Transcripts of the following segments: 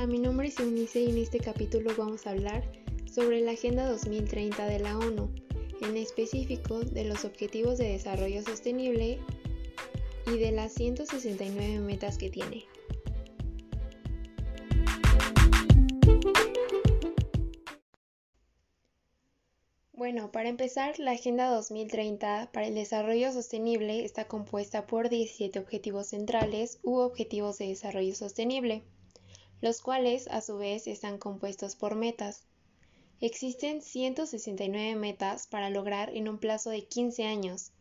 Hola, mi nombre es Eunice y en este capítulo vamos a hablar sobre la Agenda 2030 de la ONU, en específico de los Objetivos de Desarrollo Sostenible y de las 169 metas que tiene. Bueno, para empezar, la Agenda 2030 para el Desarrollo Sostenible está compuesta por 17 objetivos centrales u objetivos de desarrollo sostenible los cuales a su vez están compuestos por metas. Existen 169 metas para lograr en un plazo de 15 años,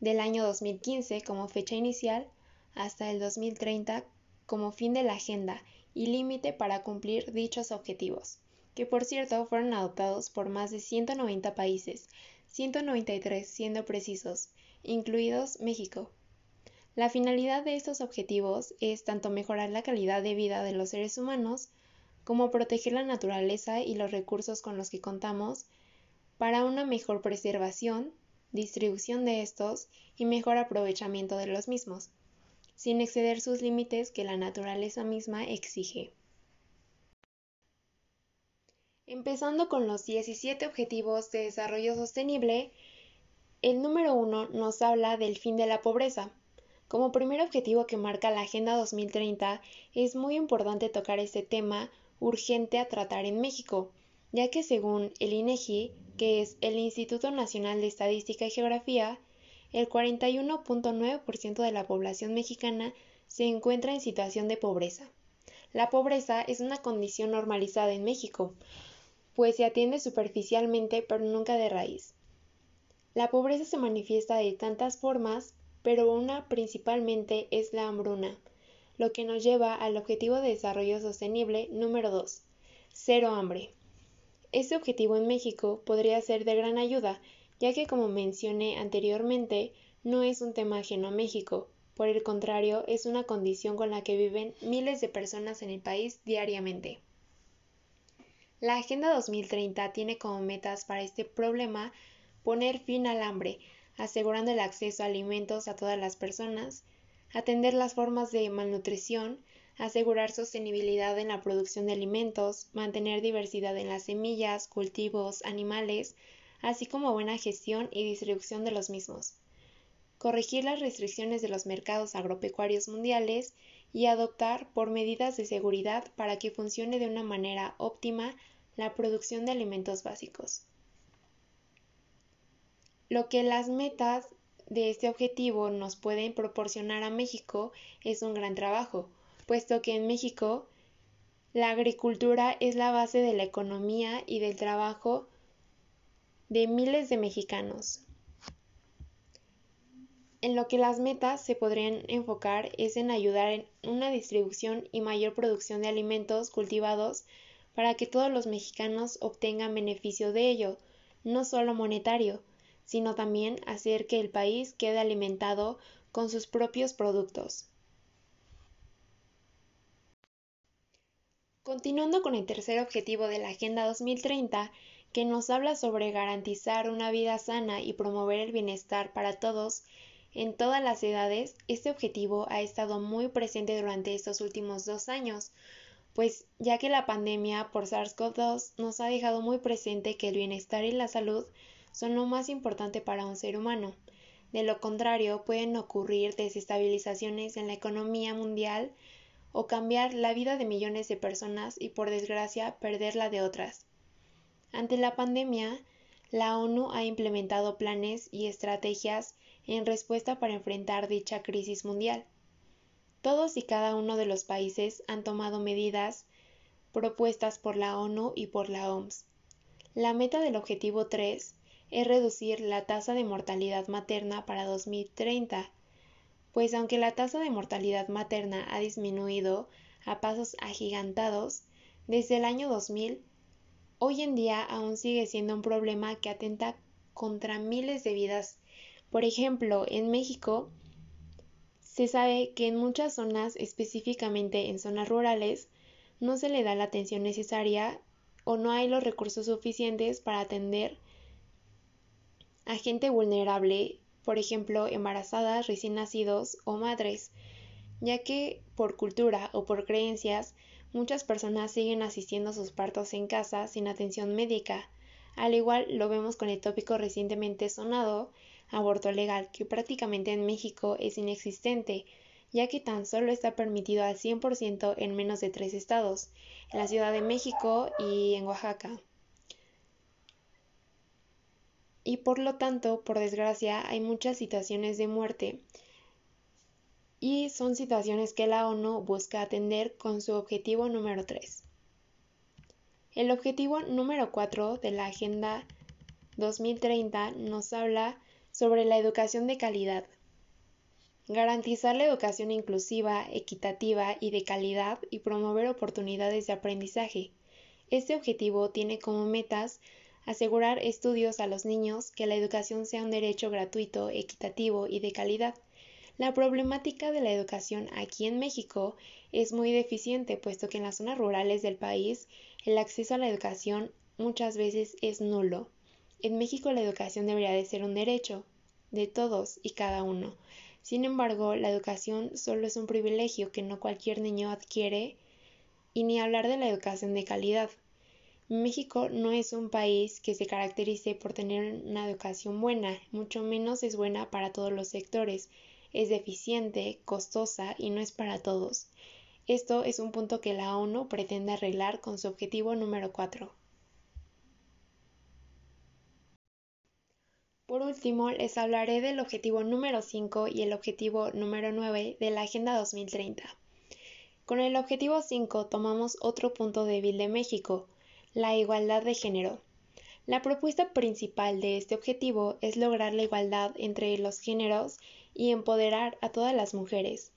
del año 2015 como fecha inicial hasta el 2030 como fin de la agenda y límite para cumplir dichos objetivos, que por cierto fueron adoptados por más de 190 países, 193 siendo precisos, incluidos México. La finalidad de estos objetivos es tanto mejorar la calidad de vida de los seres humanos, como proteger la naturaleza y los recursos con los que contamos para una mejor preservación, distribución de estos y mejor aprovechamiento de los mismos, sin exceder sus límites que la naturaleza misma exige. Empezando con los 17 Objetivos de Desarrollo Sostenible, el número 1 nos habla del fin de la pobreza, como primer objetivo que marca la Agenda 2030, es muy importante tocar este tema urgente a tratar en México, ya que según el INEGI, e que es el Instituto Nacional de Estadística y Geografía, el 41.9% de la población mexicana se encuentra en situación de pobreza. La pobreza es una condición normalizada en México, pues se atiende superficialmente pero nunca de raíz. La pobreza se manifiesta de tantas formas pero una principalmente es la hambruna, lo que nos lleva al objetivo de desarrollo sostenible número 2, cero hambre. Este objetivo en México podría ser de gran ayuda, ya que como mencioné anteriormente, no es un tema ajeno a México, por el contrario, es una condición con la que viven miles de personas en el país diariamente. La Agenda 2030 tiene como metas para este problema poner fin al hambre, asegurando el acceso a alimentos a todas las personas, atender las formas de malnutrición, asegurar sostenibilidad en la producción de alimentos, mantener diversidad en las semillas, cultivos, animales, así como buena gestión y distribución de los mismos, corregir las restricciones de los mercados agropecuarios mundiales y adoptar por medidas de seguridad para que funcione de una manera óptima la producción de alimentos básicos. Lo que las metas de este objetivo nos pueden proporcionar a México es un gran trabajo, puesto que en México la agricultura es la base de la economía y del trabajo de miles de mexicanos. En lo que las metas se podrían enfocar es en ayudar en una distribución y mayor producción de alimentos cultivados para que todos los mexicanos obtengan beneficio de ello, no solo monetario, sino también hacer que el país quede alimentado con sus propios productos. Continuando con el tercer objetivo de la Agenda 2030, que nos habla sobre garantizar una vida sana y promover el bienestar para todos en todas las edades, este objetivo ha estado muy presente durante estos últimos dos años, pues ya que la pandemia por SARS-CoV-2 nos ha dejado muy presente que el bienestar y la salud son lo más importante para un ser humano. De lo contrario, pueden ocurrir desestabilizaciones en la economía mundial o cambiar la vida de millones de personas y por desgracia perder la de otras. Ante la pandemia, la ONU ha implementado planes y estrategias en respuesta para enfrentar dicha crisis mundial. Todos y cada uno de los países han tomado medidas propuestas por la ONU y por la OMS. La meta del objetivo 3 es reducir la tasa de mortalidad materna para 2030, pues aunque la tasa de mortalidad materna ha disminuido a pasos agigantados desde el año 2000, hoy en día aún sigue siendo un problema que atenta contra miles de vidas. Por ejemplo, en México se sabe que en muchas zonas, específicamente en zonas rurales, no se le da la atención necesaria o no hay los recursos suficientes para atender a gente vulnerable, por ejemplo, embarazadas, recién nacidos o madres, ya que por cultura o por creencias Muchas personas siguen asistiendo a sus partos en casa sin atención médica. Al igual lo vemos con el tópico recientemente sonado, aborto legal, que prácticamente en México es inexistente, ya que tan solo está permitido al 100% en menos de tres estados, en la Ciudad de México y en Oaxaca. Y por lo tanto, por desgracia, hay muchas situaciones de muerte y son situaciones que la ONU busca atender con su objetivo número 3. El objetivo número 4 de la Agenda 2030 nos habla sobre la educación de calidad. Garantizar la educación inclusiva, equitativa y de calidad y promover oportunidades de aprendizaje. Este objetivo tiene como metas asegurar estudios a los niños, que la educación sea un derecho gratuito, equitativo y de calidad, la problemática de la educación aquí en México es muy deficiente, puesto que en las zonas rurales del país el acceso a la educación muchas veces es nulo. En México la educación debería de ser un derecho de todos y cada uno. Sin embargo, la educación solo es un privilegio que no cualquier niño adquiere y ni hablar de la educación de calidad. México no es un país que se caracterice por tener una educación buena, mucho menos es buena para todos los sectores es deficiente, costosa y no es para todos. Esto es un punto que la ONU pretende arreglar con su objetivo número 4. Por último, les hablaré del objetivo número 5 y el objetivo número 9 de la Agenda 2030. Con el objetivo 5 tomamos otro punto débil de México, la igualdad de género. La propuesta principal de este objetivo es lograr la igualdad entre los géneros y empoderar a todas las mujeres.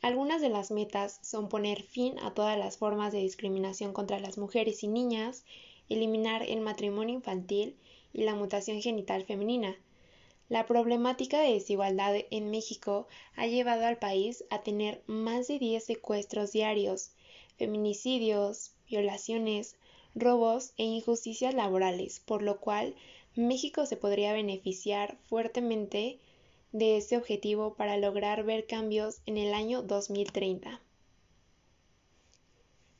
Algunas de las metas son poner fin a todas las formas de discriminación contra las mujeres y niñas, eliminar el matrimonio infantil y la mutación genital femenina. La problemática de desigualdad en México ha llevado al país a tener más de 10 secuestros diarios, feminicidios, violaciones, robos e injusticias laborales, por lo cual México se podría beneficiar fuertemente de este objetivo para lograr ver cambios en el año 2030.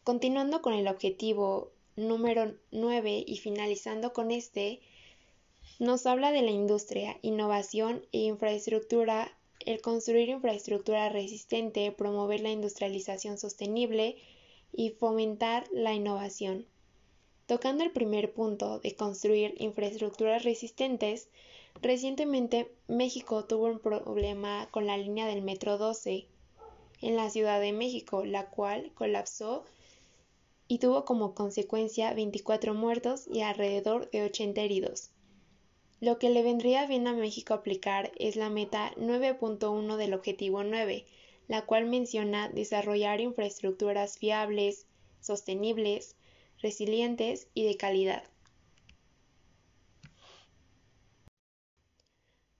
Continuando con el objetivo número 9 y finalizando con este, nos habla de la industria, innovación e infraestructura, el construir infraestructura resistente, promover la industrialización sostenible y fomentar la innovación. Tocando el primer punto de construir infraestructuras resistentes, Recientemente, México tuvo un problema con la línea del Metro 12 en la Ciudad de México, la cual colapsó y tuvo como consecuencia 24 muertos y alrededor de 80 heridos. Lo que le vendría bien a México aplicar es la meta 9.1 del objetivo 9, la cual menciona desarrollar infraestructuras fiables, sostenibles, resilientes y de calidad.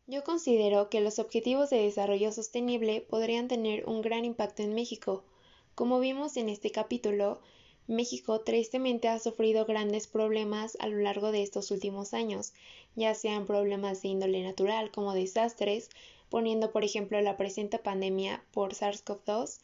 Yo considero que los objetivos de desarrollo sostenible podrían tener un gran impacto en México. Como vimos en este capítulo, México tristemente ha sufrido grandes problemas a lo largo de estos últimos años, ya sean problemas de índole natural como desastres, poniendo por ejemplo la presente pandemia por SARS-CoV-2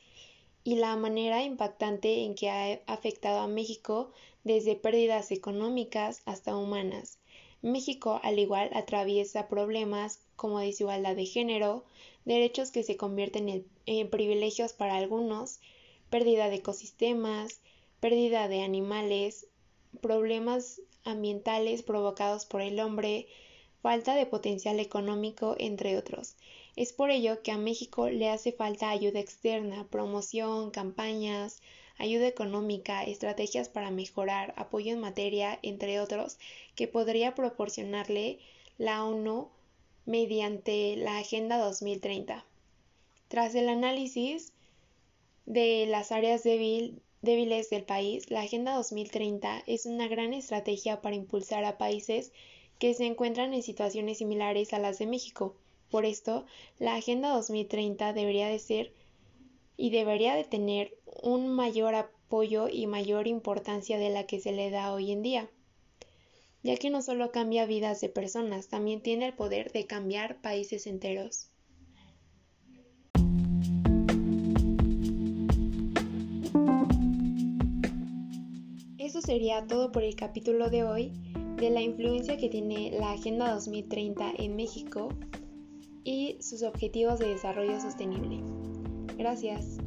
y la manera impactante en que ha afectado a México desde pérdidas económicas hasta humanas. México, al igual, atraviesa problemas como desigualdad de género, derechos que se convierten en, privilegios para algunos, pérdida de ecosistemas, pérdida de animales, problemas ambientales provocados por el hombre, falta de potencial económico, entre otros. Es por ello que a México le hace falta ayuda externa, promoción, campañas, ayuda económica, estrategias para mejorar, apoyo en materia, entre otros, que podría proporcionarle la ONU mediante la Agenda 2030. Tras el análisis de las áreas débiles del país, la Agenda 2030 es una gran estrategia para impulsar a países que se encuentran en situaciones similares a las de México. Por esto, la Agenda 2030 debería de ser y debería de tener un mayor apoyo y mayor importancia de la que se le da hoy en día, ya que no solo cambia vidas de personas, también tiene el poder de cambiar países enteros. eso sería todo por el capítulo de hoy de la influencia que tiene la Agenda 2030 en México y sus objetivos de desarrollo sostenible. Gracias.